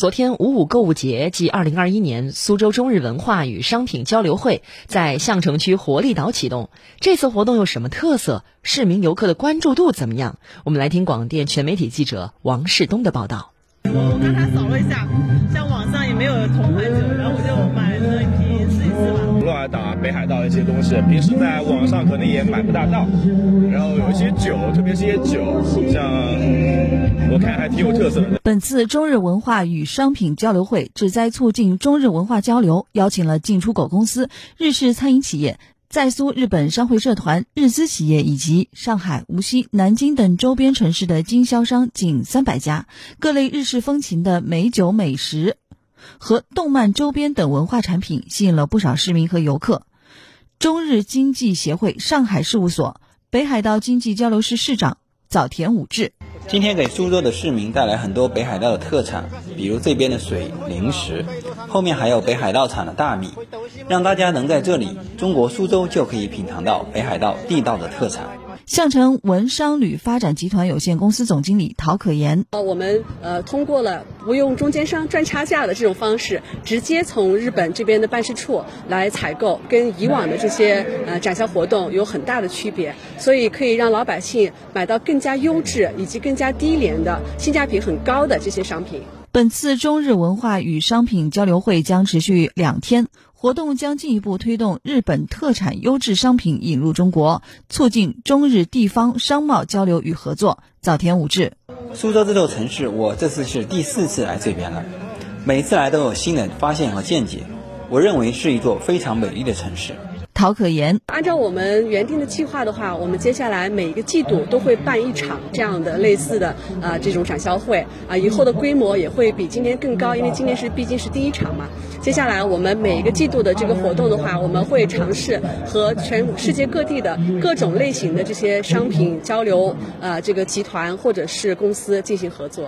昨天，五五购物节暨二零二一年苏州中日文化与商品交流会在相城区活力岛启动。这次活动有什么特色？市民游客的关注度怎么样？我们来听广电全媒体记者王世东的报道。我刚才扫了一下，北海道一些东西，平时在网上可能也买不大到。然后有一些酒，特别是一些酒，像。我看还挺有特色的。本次中日文化与商品交流会旨在促进中日文化交流，邀请了进出口公司、日式餐饮企业、在苏日本商会社团、日资企业以及上海、无锡、南京等周边城市的经销商近三百家，各类日式风情的美酒、美食和动漫周边等文化产品吸引了不少市民和游客。中日经济协会上海事务所北海道经济交流室室长早田武志。今天给苏州的市民带来很多北海道的特产，比如这边的水、零食，后面还有北海道产的大米，让大家能在这里，中国苏州就可以品尝到北海道地道的特产。象城文商旅发展集团有限公司总经理陶可言：呃，我们呃通过了不用中间商赚差价的这种方式，直接从日本这边的办事处来采购，跟以往的这些呃展销活动有很大的区别，所以可以让老百姓买到更加优质以及更加低廉的、性价比很高的这些商品。本次中日文化与商品交流会将持续两天，活动将进一步推动日本特产优质商品引入中国，促进中日地方商贸交流与合作。早田武志，苏州这座城市，我这次是第四次来这边了，每次来都有新的发现和见解，我认为是一座非常美丽的城市。陶可言，按照我们原定的计划的话，我们接下来每一个季度都会办一场这样的类似的啊这种展销会啊，以后的规模也会比今年更高，因为今年是毕竟是第一场嘛。接下来我们每一个季度的这个活动的话，我们会尝试和全世界各地的各种类型的这些商品交流啊这个集团或者是公司进行合作。